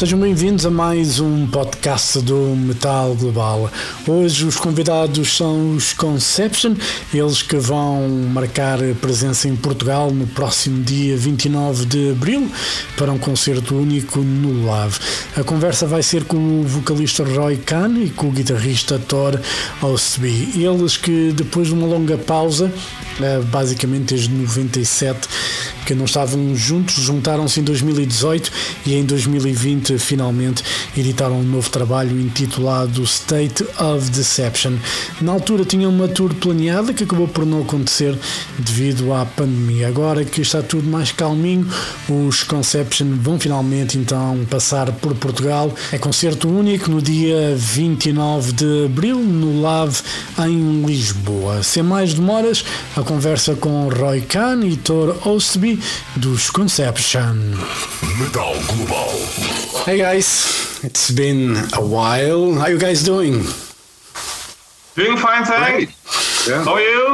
Sejam bem-vindos a mais um podcast do Metal Global. Hoje os convidados são os Conception, eles que vão marcar presença em Portugal no próximo dia 29 de abril para um concerto único no Lave. A conversa vai ser com o vocalista Roy Khan e com o guitarrista Thor Ostby. Eles que depois de uma longa pausa, eh, basicamente desde 97, que não estavam juntos, juntaram-se em 2018 e em 2020 finalmente editaram um novo trabalho intitulado State of Deception. Na altura tinham uma tour planeada que acabou por não acontecer devido à pandemia. Agora que está tudo mais calminho, os Conception vão finalmente então passar por Portugal. É concerto único no dia 29 de abril no Lave em Lisboa. Sem mais demoras, a conversa com Roy Khan e Thor Ostby dos Conception. Metal Global. Hey guys, it's been a while. How you guys doing? Doing fine, thanks. Yeah. How are you?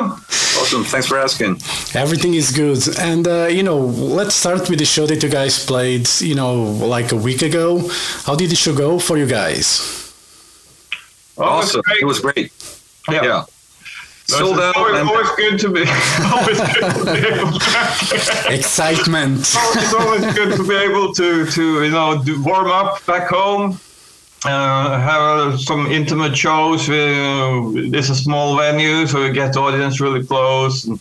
Awesome. Thanks for asking. Everything is good. And uh, you know, let's start with the show that you guys played, you know, like a week ago. How did the show go for you guys? Oh, awesome. it's great. It was great. Yeah. Yeah. It's Sold out. always, and- always good to be. always good to be able to, Excitement. it's always good to be able to to you know do, warm up back home. Uh, have uh, some intimate shows. Uh, it's a small venue, so we get the audience really close and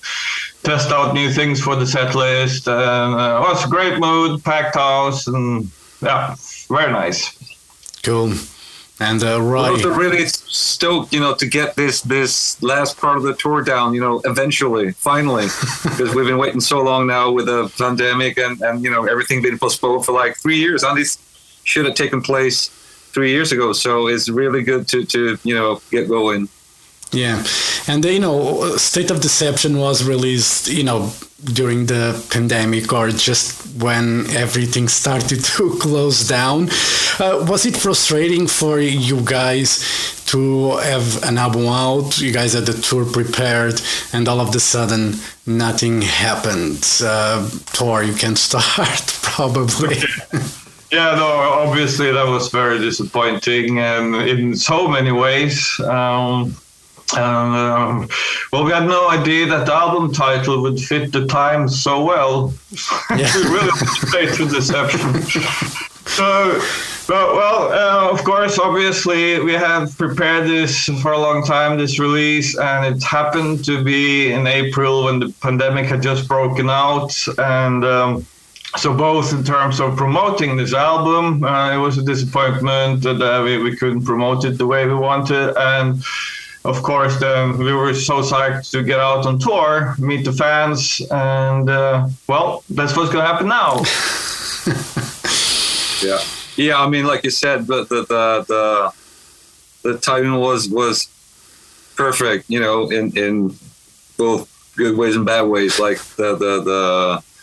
test out new things for the set list. And uh, it was a great mood, packed house, and yeah, very nice. Cool. And uh, We're Roy, also really stoked, you know, to get this this last part of the tour down. You know, eventually, finally, because we've been waiting so long now with the pandemic and and you know everything being postponed for like three years. And this should have taken place three years ago. So it's really good to to you know get going. Yeah, and you know, State of Deception was released, you know, during the pandemic or just when everything started to close down. Uh, was it frustrating for you guys to have an album out? You guys had the tour prepared, and all of a sudden nothing happened. Uh, Tore, you can start probably. Yeah, no, obviously that was very disappointing um, in so many ways. Um, and, um, well, we had no idea that the album title would fit the times so well. Yeah. we really played to deception. so, but, well, uh, of course, obviously, we have prepared this for a long time, this release, and it happened to be in April when the pandemic had just broken out. And um, so both in terms of promoting this album, uh, it was a disappointment that uh, we, we couldn't promote it the way we wanted, and of course, then we were so psyched to get out on tour, meet the fans, and uh, well, that's what's gonna happen now. Yeah, yeah. I mean, like you said, the the the the, the timing was was perfect. You know, in in both good ways and bad ways. Like the the the s-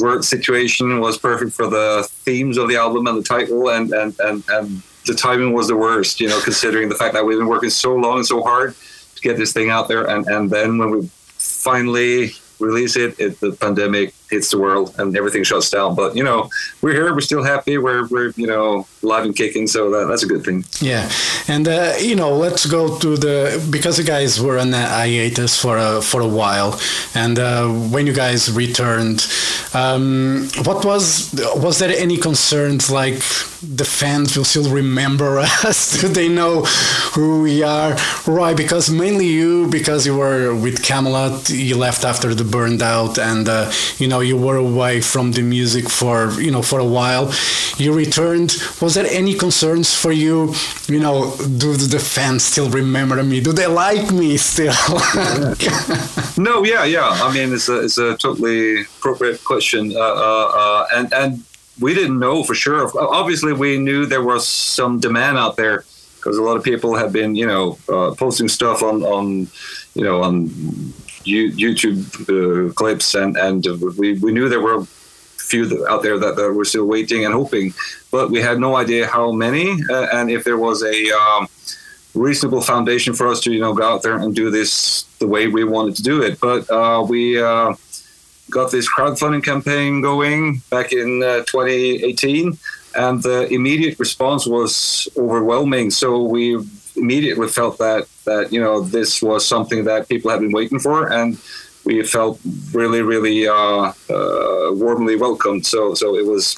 word situation was perfect for the themes of the album and the title, and and and and the timing was the worst. You know, considering the fact that we've been working so long and so hard to get this thing out there, and and then when we finally release it, it the pandemic hits the world and everything shuts down. But you know, we're here, we're still happy, we're we're you know live and kicking, so that, that's a good thing. Yeah, and uh, you know, let's go to the because you guys were on hiatus for a for a while, and uh, when you guys returned, um, what was was there any concerns like the fans will still remember us? They know who we are? Right, because mainly you, because you were with Kamelot, you left after the burned out, and uh, you know you were away from the music for you know for a while. You returned. Was there any concerns for you? You know, do the fans still remember me? Do they like me still? No, yeah, yeah. I mean, it's a it's a totally appropriate question, uh, uh, uh, and and we didn't know for sure. Obviously, we knew there was some demand out there because a lot of people have been, you know, uh, posting stuff on on, you know, on You- YouTube uh, clips, and and we we knew there were few out there that, that were still waiting and hoping, but we had no idea how many uh, and if there was a um, reasonable foundation for us to you know go out there and do this the way we wanted to do it. But uh, we uh, got this crowdfunding campaign going back in uh, 2018, and the immediate response was overwhelming. So we immediately felt that that you know this was something that people had been waiting for, and we felt really, really uh, uh, warmly welcomed. So, so it was.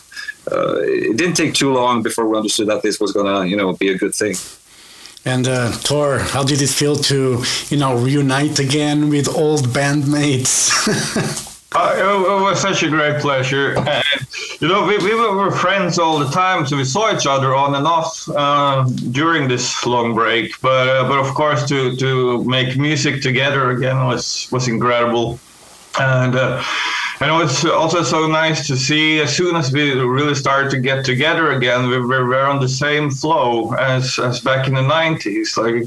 Uh, it didn't take too long before we understood that this was gonna, you know, be a good thing. And uh, Tore, how did it feel to, you know, reunite again with old bandmates? Uh, it, was such a great pleasure. And, you know, we, we were friends all the time, so we saw each other on and off uh, during this long break. But uh, but of course, to to make music together again was was incredible. And you know, it's also so nice to see as soon as we really started to get together again, we were, we on the same flow as, as back in the 90s. Like,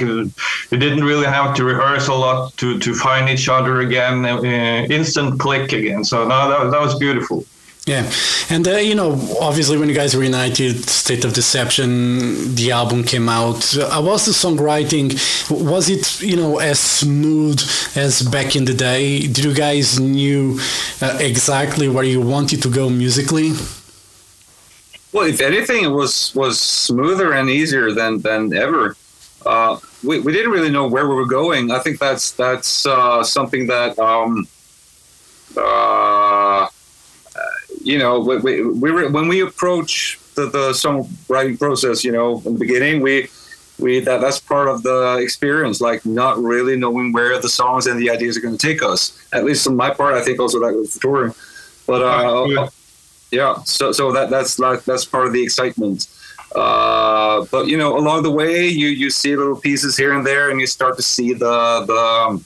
we didn't really have to rehearse a lot to, to find each other again, uh, instant click again. So, no, that, that was beautiful. Yeah, and uh, you know, obviously, when you guys reunited, State of Deception, the album came out. Uh, was the songwriting was it you know as smooth as back in the day? Did you guys knew uh, exactly where you wanted to go musically? Well, if anything, it was was smoother and easier than than ever. Uh, we, we didn't really know where we were going. I think that's that's uh, something that. Um, uh, you know, we, we, we were, when we approach the, the songwriting process, you know, in the beginning, we, we that that's part of the experience, like not really knowing where the songs and the ideas are going to take us. At least on my part, I think also that with touring. But uh, yeah. yeah, so so that that's like that's part of the excitement. Uh, but you know, along the way, you you see little pieces here and there, and you start to see the the um,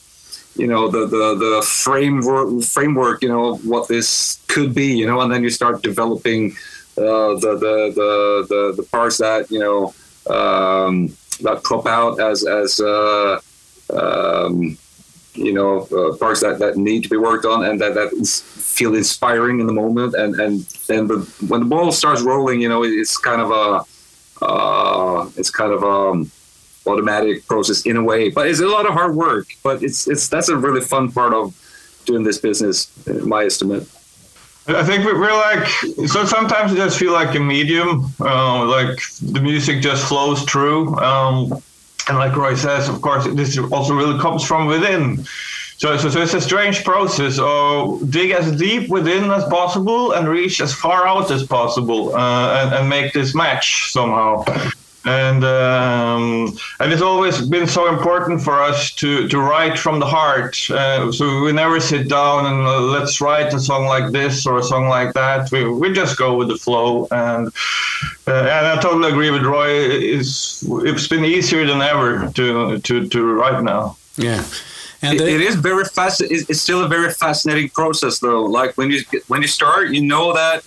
you know the the the framework framework you know what this could be you know and then you start developing uh, the, the the the the parts that you know um, that pop out as as uh, um, you know uh, parts that, that need to be worked on and that that feel inspiring in the moment. And and then the, when the ball starts rolling you know it's kind of a uh, it's kind of um automatic process in a way. But it's a lot of hard work. But it's it's that's a really fun part of doing this business, in my estimate. I think we're like so. Sometimes it does feel like a medium, uh, like the music just flows through. Um, and like Roy says, of course, this also really comes from within. So, so, so it's a strange process. Oh, dig as deep within as possible and reach as far out as possible, uh, and, and make this match somehow and um, and it's always been so important for us to to write from the heart. Uh, so we never sit down and uh, let's write a song like this or a song like that. We we just go with the flow, and uh, and I totally agree with Roy. It's it's been easier than ever to to to write now. Yeah. And it, it is very fast. It's still a very fascinating process, though. Like when you when you start, you know that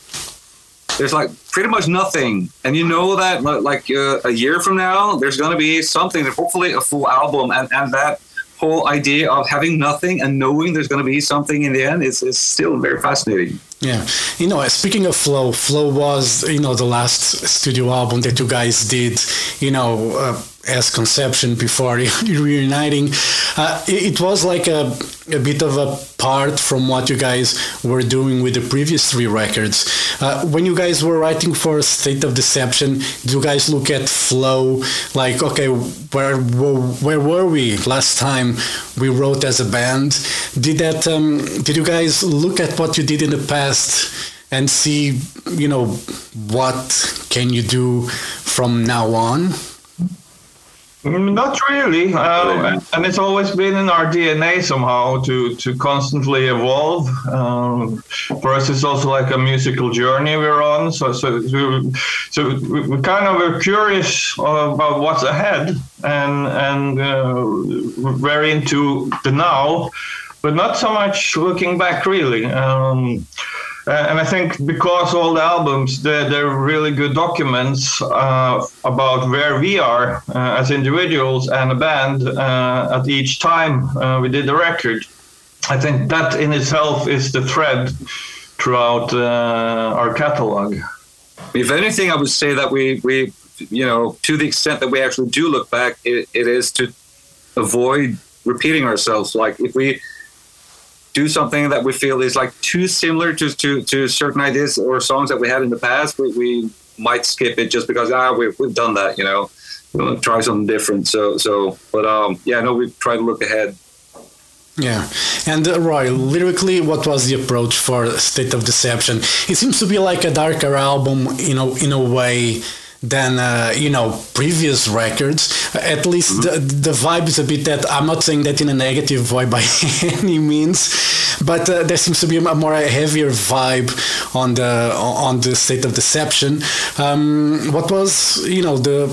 there's like pretty much nothing. And you know that like uh, a year from now there's going to be something hopefully a full album and, and that whole idea of having nothing and knowing there's going to be something in the end is, is still very fascinating yeah, you know, speaking of Flow, Flow was you know the last studio album that you guys did, you know, uh, as Conception before reuniting. Uh, it, it, was like a, a bit of a part from what you guys were doing with the previous three records. Uh, when you guys were writing for State of Deception, do you guys look at Flow like, okay, where where were we last time we wrote as a band? Did that? Um, did you guys look at what you did in the past? And see, you know, what can you do from now on? Not really, uh, and it's always been in our DNA somehow to to constantly evolve. Um, for us, it's also like a musical journey we're on. So so we, so we kind of are curious about what's ahead, and and uh, very into the now, but not so much looking back really. Um, uh, and I think because all the albums, they're, they're really good documents uh, about where we are uh, as individuals and a band uh, at each time uh, we did the record. I think that in itself is the thread throughout our catalog. If anything, I would say that we, we you know, to the extent that we actually do look back, it, it is to avoid repeating ourselves. Like if we do something that we feel is like too similar to, to, to certain ideas or songs that we had in the past, we, we might skip it just because ah we've, we've done that, you know. We'll try something different. So so, but um, yeah, no, we try to look ahead. Yeah, and uh, Roy, lyrically, what was the approach for State of Deception? It seems to be like a darker album, you know, in a way than uh, you know previous records. At least mm-hmm. the, the vibe is a bit that I'm not saying that in a negative way by any means, but uh, there seems to be a more heavier vibe on the on the state of deception. Um, what was you know the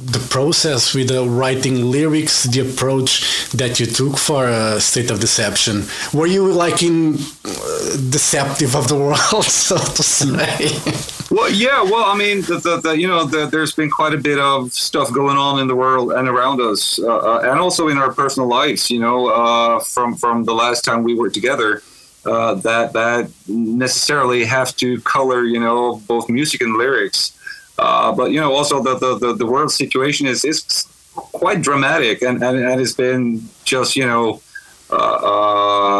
the process with the writing lyrics, the approach that you took for uh, State of Deception? Were you like in uh, deceptive of the world, so to say? well, yeah. Well, I mean, the, the, the you know, the, there's been quite a bit of stuff going on in the world and around us, uh, uh and also in our personal lives. You know, uh, from from the last time we were together. Uh, that that necessarily have to color, you know, both music and lyrics. Uh, but you know, also the, the, the, the, world situation is, is quite dramatic and, and, and it's been just, you know, uh,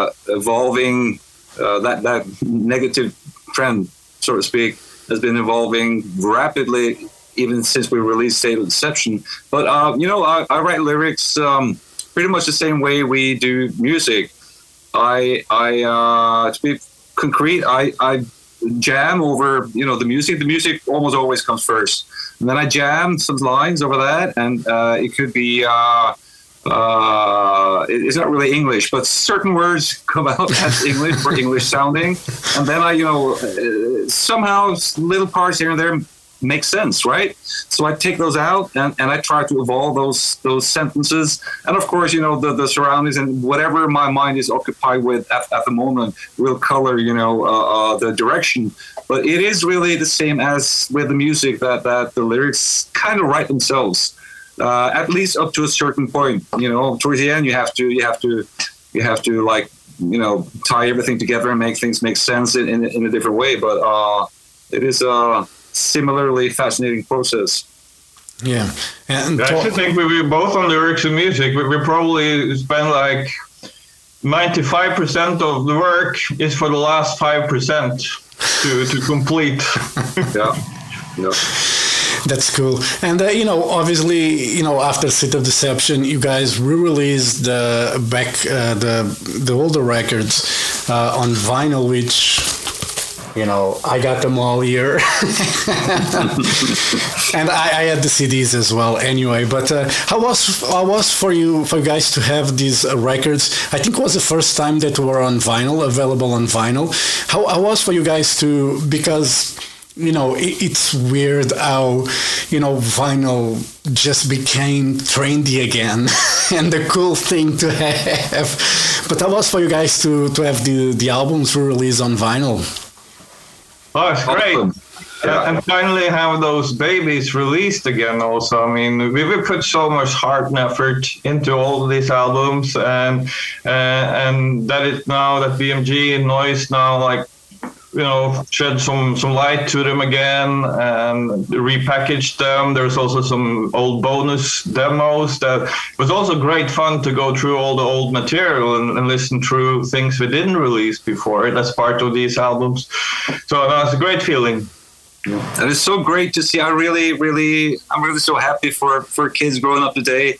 uh, evolving uh, that, that negative trend, so to speak, has been evolving rapidly even since we released State of Deception. But, uh, you know, I, I write lyrics um, pretty much the same way we do music. I, I to be concrete, I, I jam over you know the music. The music almost always comes first, and then I jam some lines over that, and uh, it could be. Uh, uh, it's not really English, but certain words come out as English or English sounding, and then I, you know, uh, somehow little parts here and there make sense, right? So I take those out and, and I try to evolve those those sentences. And of course, you know, the, the surroundings and whatever my mind is occupied with at, at the moment will color, you know, uh, uh, the direction. But it is really the same as with the music that, that the lyrics kind of write themselves. Uh, at least up to a certain point, you know, towards the end you have to you have to you have to like you know tie everything together and make things make sense in, in, in a different way. But uh, it is uh similarly fascinating process. Yeah, and I actually think we were both on lyrics and music. We, we probably spent like ninety-five percent of the work is for the last five percent to to complete. yeah, yeah. That's cool. And uh, you know, obviously, you know, after State of Deception, you guys re-released the back uh, the the older records uh, on vinyl, which you know, I got them all here, and I, I, had the CDs as well. Anyway, but uh, how was how was for you for you guys to have these uh, records? I think it was the first time that were on vinyl, available on vinyl. How, how was for you guys to because you know it, it's weird how you know vinyl just became trendy again and the cool thing to have but that was for you guys to to have the the albums released on vinyl Oh, it's great. Awesome. Yeah. And finally have those babies released again also. I mean, we, we put so much heart and effort into all of these albums and uh, and that is now that BMG and Noise now like you know shed some some light to them again and repackaged them. There's also some old bonus demos that was also great fun to go through all the old material and, and listen through things we didn't release before that's part of these albums. So that's a great feeling. And it's so great to see. I really really i'm really so happy for for kids growing up today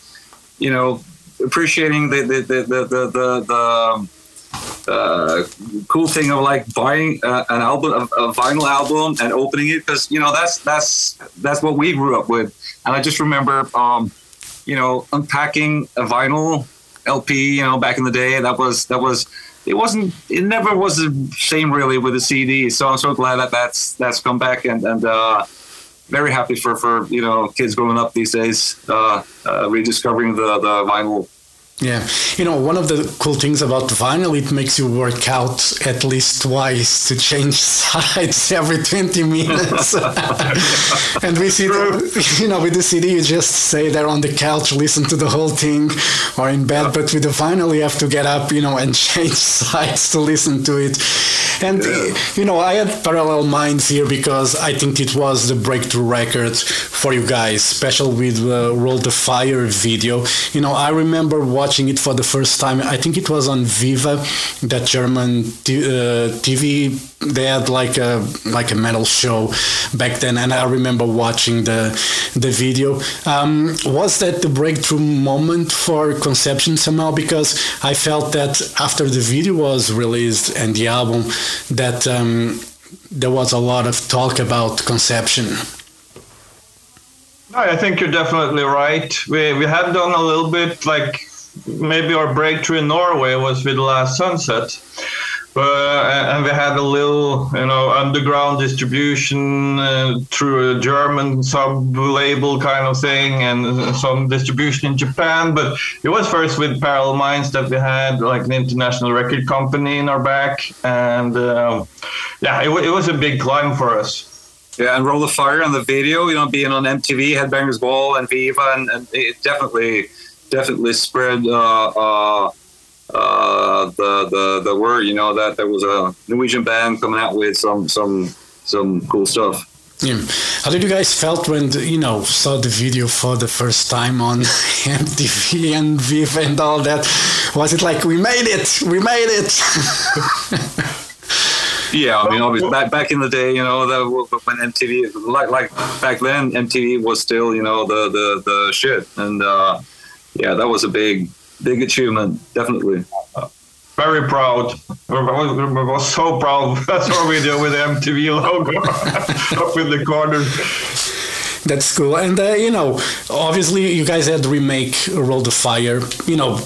you know appreciating the the the the the, the, the um, uh, cool thing of like buying uh, an album, a, a, vinyl album, and opening it because you know that's that's that's what we grew up with. And I just remember, um, you know, unpacking a vinyl LP. You know, back in the day, that was that was it wasn't it never was the same really with the CD. So I'm so glad that that's that's come back and and. Uh, very happy for, for you know kids growing up these days, uh, uh, rediscovering the, the vinyl yeah, you know, one of the cool things about vinyl, it makes you work out at least twice to change sides every 20 minutes. and we see, the, you know, with the CD, you just stay there on the couch, listen to the whole thing, or in bed. But with the vinyl, you have to get up, you know, and change sides to listen to it. And, yeah. you know, I had parallel minds here because I think it was the breakthrough record for you guys, especially with uh, Roll the Fire video. You know, I remember watching it for the first time. I think it was on Viva, that German t- uh, TV. They had like a like a metal show back then, and I remember watching the the video. Um, was that the breakthrough moment for Conception somehow? Because I felt that after the video was released and the album, that um, there was a lot of talk about Conception. I think you're definitely right. We we had done a little bit like maybe our breakthrough in Norway was with the Last Sunset. But, and we had a little, you know, underground distribution uh, through a German sub label kind of thing, and some distribution in Japan. But it was first with Parallel Minds that we had like an international record company in our back, and uh, yeah, it, it was a big climb for us. Yeah, and Roll the Fire on the video, you know, being on MTV, Headbangers Ball, and Viva, and, and it definitely, definitely spread uh, uh, uh, the the the word. You know that there was a Norwegian band coming out with some some some cool stuff. Yeah. How did you guys felt when you know saw the video for the first time on MTV and Viv and all that? Was it like we made it? We made it? Yeah, I mean, obviously, back back in the day, you know, that when MTV, like like back then, MTV was still, you know, the the the shit, and uh, yeah, that was a big big achievement, definitely. Very proud. We're, we're, we're so proud. That's what we do with the MTV logo up in the corner. That's cool. And, uh, you know, obviously you guys had to remake Roll the Fire. You know,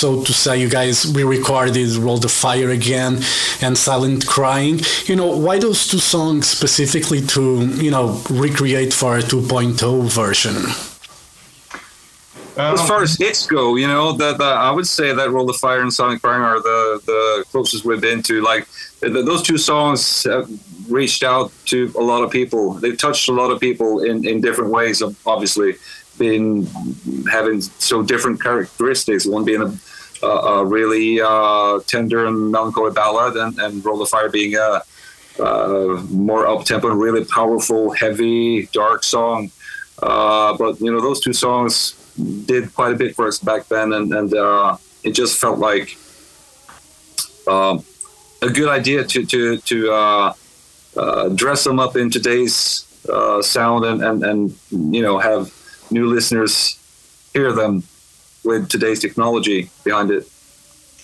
so to say, you guys re-recorded "Roll the Fire" again and "Silent Crying." You know, why those two songs specifically to you know recreate for a 2.0 version? Um, as far as hits go, you know, the, I would say that "Roll the Fire" and "Silent Crying" are the the closest we've been to. Like those two songs have reached out to a lot of people. They've touched a lot of people in in different ways. Obviously been having so different characteristics. One being a, a, a really uh, tender and melancholy ballad, and, and "Roll the Fire" being a, a more up tempo and really powerful, heavy, dark song. Uh, but you know, those two songs did quite a bit for us back then, and, and uh, it just felt like um, a good idea to to to uh, uh, dress them up in today's uh, sound and, and and you know have new listeners hear them with today's technology behind it.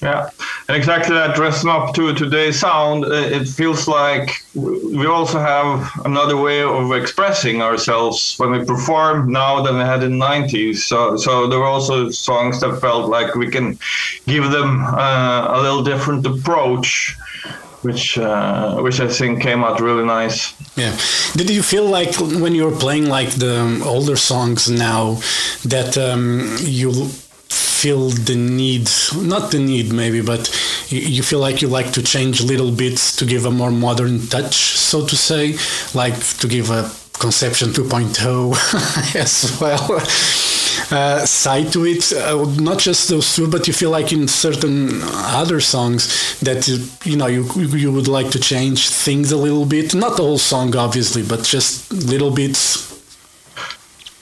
Yeah, exactly that dressing up to today's sound, it feels like we also have another way of expressing ourselves when we perform now than we had in the 90s. So, so there were also songs that felt like we can give them uh, a little different approach which uh, which I think came out really nice. Yeah. Did you feel like when you were playing like the older songs now that um, you feel the need, not the need maybe, but you feel like you like to change little bits to give a more modern touch, so to say, like to give a Conception 2.0 as well uh, side to it. Uh, not just those two, but you feel like in certain other songs that you know you you would like to change things a little bit. Not the whole song, obviously, but just little bits.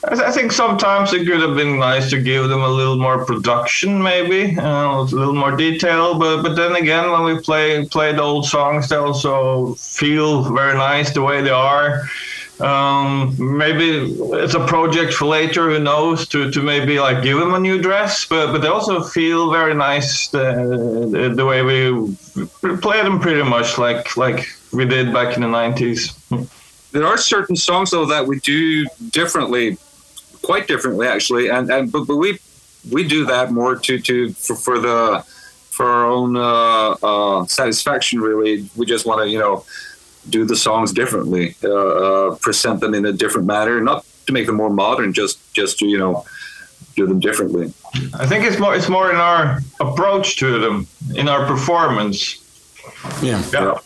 I think sometimes it could have been nice to give them a little more production, maybe uh, a little more detail. But but then again, when we play play the old songs, they also feel very nice the way they are. Um, maybe it's a project for later. Who knows? To, to maybe like give them a new dress, but but they also feel very nice the the, the way we play them pretty much like like we did back in the nineties. There are certain songs though that we do differently, quite differently actually, and and but, but we we do that more to to for, for the for our own uh, uh, satisfaction. Really, we just want to you know do the songs differently, uh, uh, present them in a different manner, not to make them more modern, just just to you know do them differently. I think it's more it's more in our approach to them, in our performance. Yeah. yeah.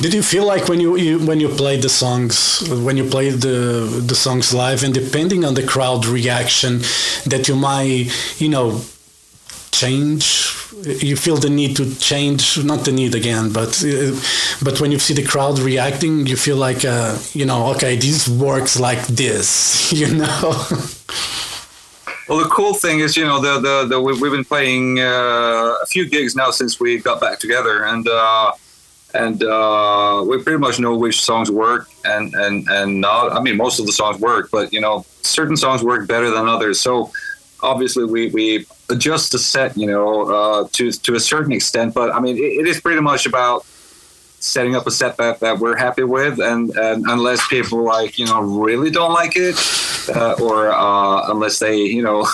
Did you feel like when you, you when you played the songs when you played the the songs live and depending on the crowd reaction that you might you know change you feel the need to change, not the need again, but uh, but when you see the crowd reacting, you feel like uh, you know, okay, this works like this, you know. Well, the cool thing is, you know, the the, the we've, been playing uh, a few gigs now since we got back together, and uh, and uh, we pretty much know which songs work and and and not. I mean, most of the songs work, but you know, certain songs work better than others. So obviously, we we adjust the set, you know, uh, to to a certain extent. But I mean, it, it is pretty much about setting up a set that, that we're happy with and, and unless people like you know really don't like it uh, or uh, unless they you know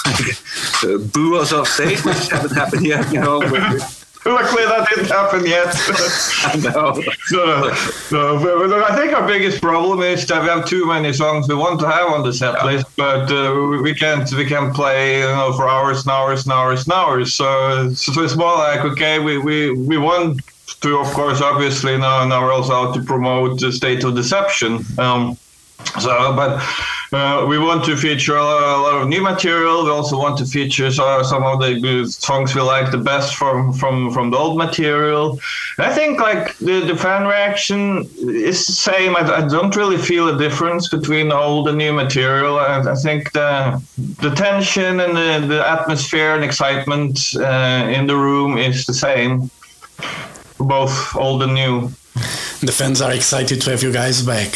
boo us off stage which hasn't happened yet you know Luckily, that didn't happen yet. No, no, but, but I think our biggest problem is that we have too many songs we want to have on the set list, but uh, we- can't we can't play you know for hours and hours and hours and hours. So, so it's more like okay, we, we, we want to of course obviously now now we're also out to promote the state of deception. Um, so, but uh, we want to feature a lot, of new material. We also want to feature some of the songs we like the best from from from the old material. I think like the, the fan reaction is the same. I, I don't really feel a difference between old and new material. I, I think the the tension and the, the atmosphere and excitement uh, in the room is the same, both old and new. the fans are excited to have you guys back.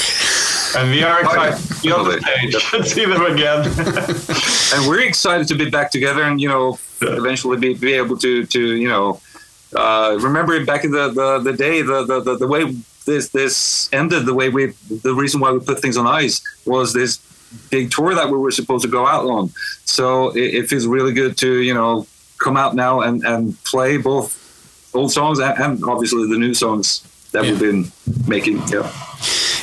And we are excited to be on the stage and see them again. and we're excited to be back together and you know eventually be, be able to to you know uh, remember back in the, the, the day the, the, the, the way this this ended the way we the reason why we put things on ice was this big tour that we were supposed to go out on. So it, it feels really good to you know come out now and, and play both old songs and, and obviously the new songs that Yeah. we've been making yeah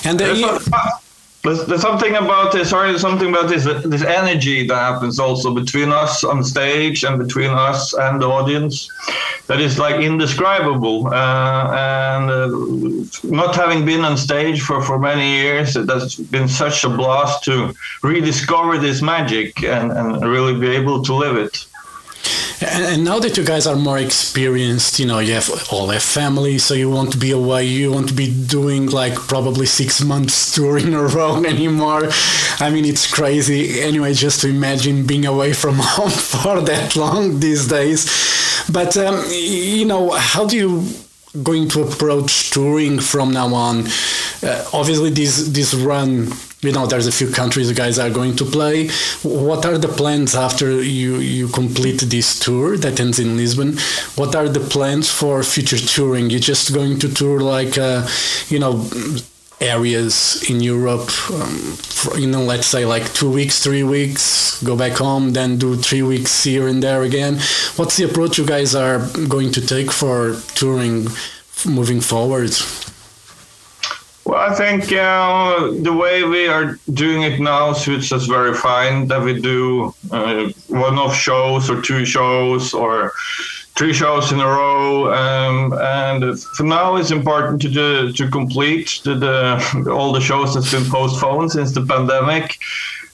And There's, you- some- there's, there's something about this. Sorry, there's something about this. This energy that happens also between us on stage and between us and the audience, that is like indescribable. Uh, and uh, not having been on stage for for many years, it has been such a blast to rediscover this magic and, and really be able to live it. And, and now that you guys are more experienced, you know, you have all have family, so you won't be away. You won't be doing like probably six months tour in a row anymore. I mean, it's crazy. Anyway, just to imagine being away from home for that long these days. But um, you know, how do you going to approach touring from now on? Uh, obviously, this this run, you know, there's a few countries you guys are going to play. What are the plans after you you complete this tour that ends in Lisbon? What are the plans for future touring? You're just going to tour like, uh, you know. Areas in Europe, um, you know, let's say like two weeks, three weeks, go back home, then do three weeks here and there again. What's the approach you guys are going to take for touring moving forward? Well, I think uh, the way we are doing it now suits us very fine. That we do uh, one-off shows or two shows or three shows in a row, um, and for now it's important to do, to complete the, the, all the shows that's been postponed since the pandemic,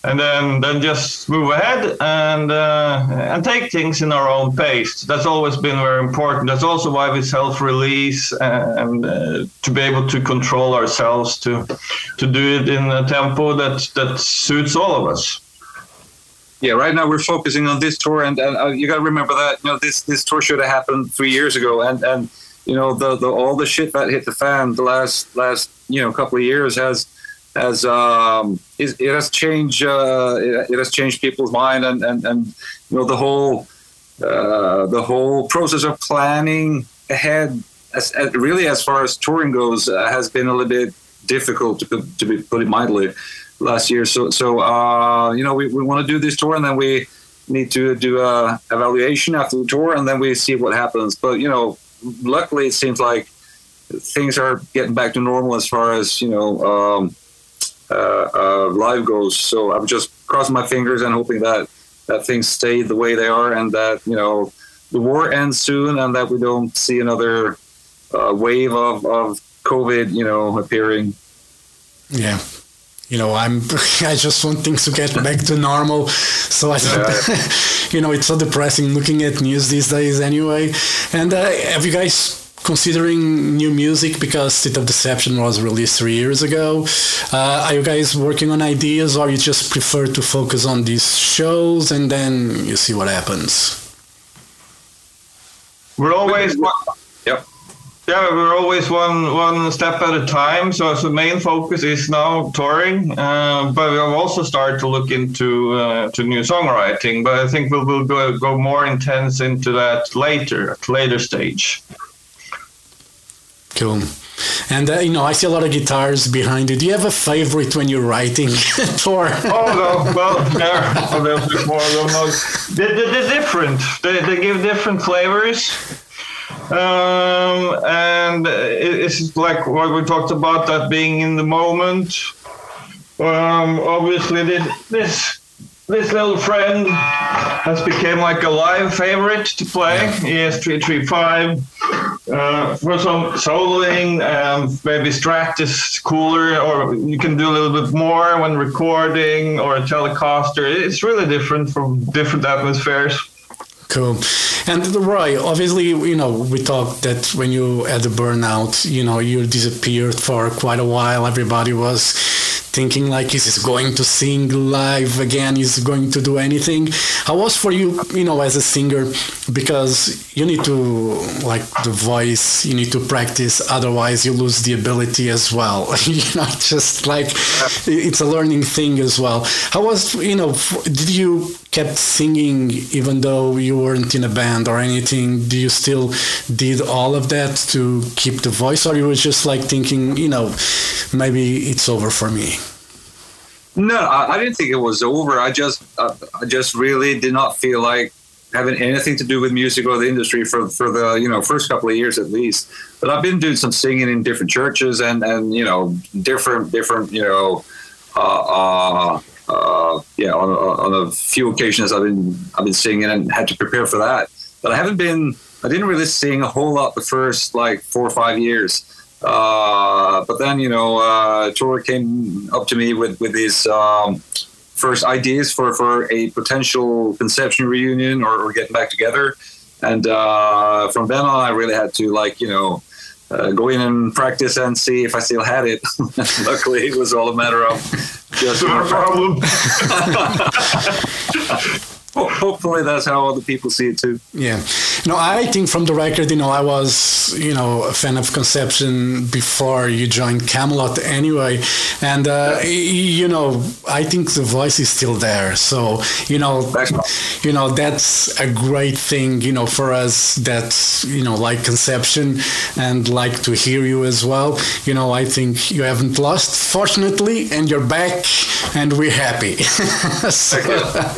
and then then just move ahead and uh, and take things in our own pace. That's always been very important. That's also why we self-release and uh, to be able to control ourselves to to do it in a tempo that that suits all of us. Yeah, right now we're focusing on this tour, and, and uh, you got to remember that you know this this tour should have happened three years ago, and and you know the, the all the shit that hit the fan the last last you know couple of years has has um it, it has changed uh, it, it has changed people's mind, and and and you know the whole uh, the whole process of planning ahead, as, as really as far as touring goes, uh, has been a little bit difficult to to be put it mildly last year. So, so uh, you know, we, we want to do this tour, and then we need to do a evaluation after the tour, and then we see what happens. But you know, luckily, it seems like things are getting back to normal as far as you know um, uh, uh, live goes. So I'm just crossing my fingers and hoping that that things stay the way they are, and that you know the war ends soon, and that we don't see another uh, wave of, of COVID, you know, appearing. Yeah. You know i'm i just want things to get back to normal so i yeah. you know it's so depressing looking at news these days anyway and uh, have you guys considering new music because State of Deception was released three years ago. Uh, are you guys working on ideas or you just prefer to focus on these shows and then you see what happens? We're always yep. Yeah, we're always one one step at a time. So, so main focus is now touring, uh, but we've also started to look into uh, to new songwriting. But I think we'll, we'll go go more intense into that later, at later stage. Cool. And uh, you know, I see a lot of guitars behind you. Do you have a favorite when you're writing for? oh no, well, there, oh, there's more of them. They, they, they're different. They, they give different flavors. Um, and it's like what we talked about, that being in the moment. Um, obviously, this, this this little friend has become like a live favorite to play. ES335. Uh, for some soloing, um, maybe Strat is cooler, or you can do a little bit more when recording or a Telecaster. It's really different from different atmospheres. Cool. And Roy, obviously, you know, we talked that when you had the burnout, you know, you disappeared for quite a while. Everybody was thinking like is he going to sing live again? Is he going to do anything? How was for you you know as a singer? Because you need to like the voice you need to practice otherwise you lose the ability as well. You know just like it's a learning thing as well. How was you know did you kept singing even though you weren't in a band or anything. Do you still did all of that to keep the voice or you were just like thinking you know maybe it's over for me? No i, I didn't think it was over. I just uh, i just really did not feel like having anything to do with music or the industry for, for the you know first couple of years at least. But i've been doing some singing in different churches and and you know different different you know uh, uh, uh, yeah, on, on a few occasions I've been I've been singing and had to prepare for that. But I haven't been I didn't really sing a whole lot the first like four or five years. Uh, but then you know uh, came up to me with with these um, first ideas for for a potential conception reunion or, or getting back together. And uh, from then on, I really had to like you know uh, go in and practice and see if I still had it. Luckily, it was all a matter of just no problem. hopefully that's how other people see it too. Yeah. No, I think from the record, you know, I was, you know, a fan of Conception before you joined Kamelot anyway. And, uh, you know, I think the voice is still there. So, you know, you know, that's a great thing, you know, for us that, you know, like Conception and like to hear you as well. You know, I think you haven't lost, fortunately, and you're back and we're happy. so,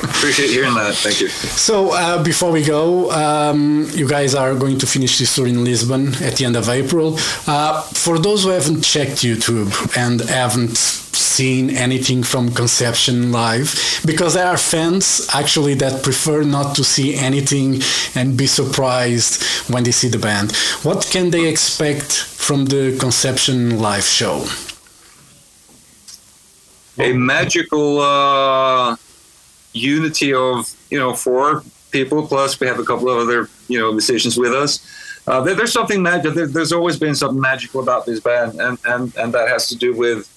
Appreciate hearing that. Thank you. So uh, before we go, um, you guys are going to finish this tour in Lisbon at the end of April. Uh, for those who haven't checked YouTube and haven't seen anything from Conception live, because there are fans actually that prefer not to see anything and be surprised when they see the band. What can they expect from the Conception live show? A magical uh, unity of you know four people plus we have a couple of other you know musicians with us. Uh, there, there's something magic. There, there's always been something magical about this band, and and and that has to do with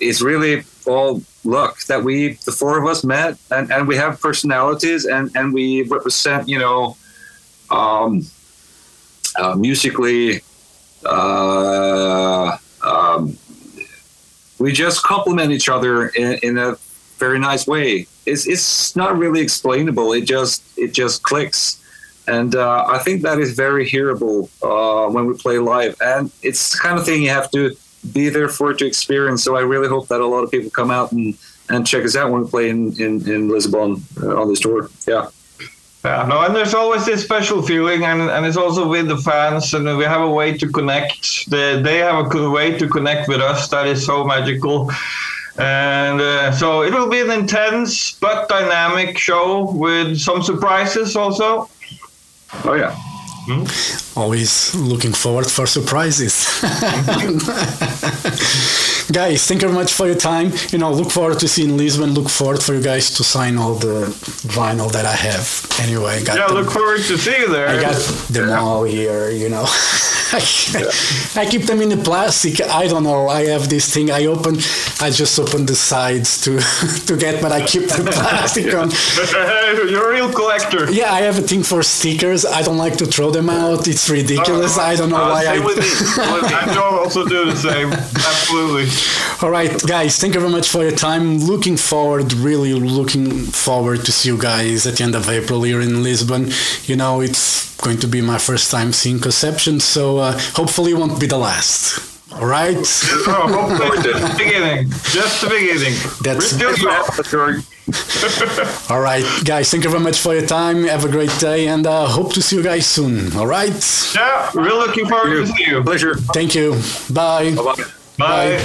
it's really all luck that we the four of us met, and and we have personalities, and and we represent you know um, uh, musically. Uh, um, we just complement each other in, in a very nice way. It's it's not really explainable. It just it just clicks, and uh, I think that is very hearable uh, when we play live. And it's the kind of thing you have to be there for to experience. So I really hope that a lot of people come out and, and check us out when we play in in, in Lisbon uh, on this tour. Yeah. Yeah, no, and there's always this special feeling, and, and it's also with the fans, and we have a way to connect. They, they have a good way to connect with us that is so magical. And uh, so it will be an intense but dynamic show with some surprises also. Oh, yeah. Hmm? Always looking forward for surprises. guys, thank you very much for your time. You know, look forward to seeing Lisbon. Look forward for you guys to sign all the vinyl that I have. Anyway, I got Yeah, them, look forward to see you there. I got them all here. You know, I keep them in the plastic. I don't know. I have this thing. I open. I just open the sides to to get, but I keep the plastic on. You're a real collector. Yeah, I have a thing for stickers. I don't like to throw them out. It's ridiculous. I don't know Uh, why I. with me. I don't also do the same. Absolutely. All right, guys. Thank you very much for your time. Looking forward, really looking forward to see you guys at the end of April here in Lisbon. You know, it's going to be my first time seeing Conception, so uh, hopefully it won't be the last. All right. Oh, hopefully just the beginning. Just the beginning. That's- We're still young. All right, guys. Thank you very much for your time. Have a great day, and uh, hope to see you guys soon. All right. Yeah, we're looking forward to see you. Pleasure. Thank you. Bye. Bye-bye. Bye.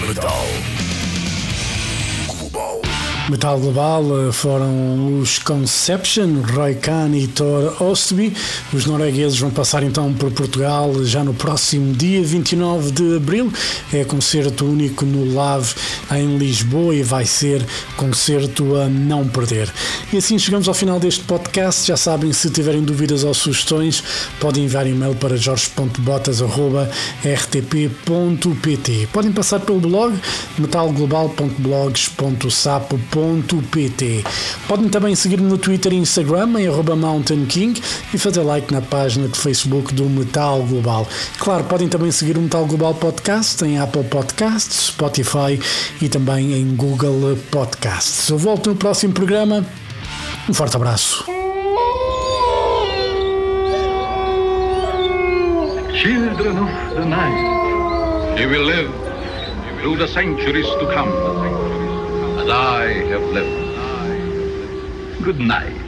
Metal. Metal Global eh, foram os Conception, Roy Khan e Thor Ostby. Os noruegueses vão passar então por Portugal já no próximo dia 29 de abril. É concerto único no Lave em Lisboa e vai ser concerto a não perder. E assim chegamos ao final deste podcast. Já sabem, se tiverem dúvidas ou sugestões, podem enviar e-mail para jorge.botas.rtp.pt. Podem passar pelo blog metalglobal.blogs.sapo.pt. Podem também seguir-me no Twitter e Instagram em arroba Mountain King e fazer like na página de Facebook do Metal Global. Claro, podem também seguir o Metal Global Podcast em Apple Podcasts, Spotify e também em Google Podcasts. Eu volto no próximo programa. Um forte abraço. Children of the night, you will live through the centuries to come, I have lived. Good night.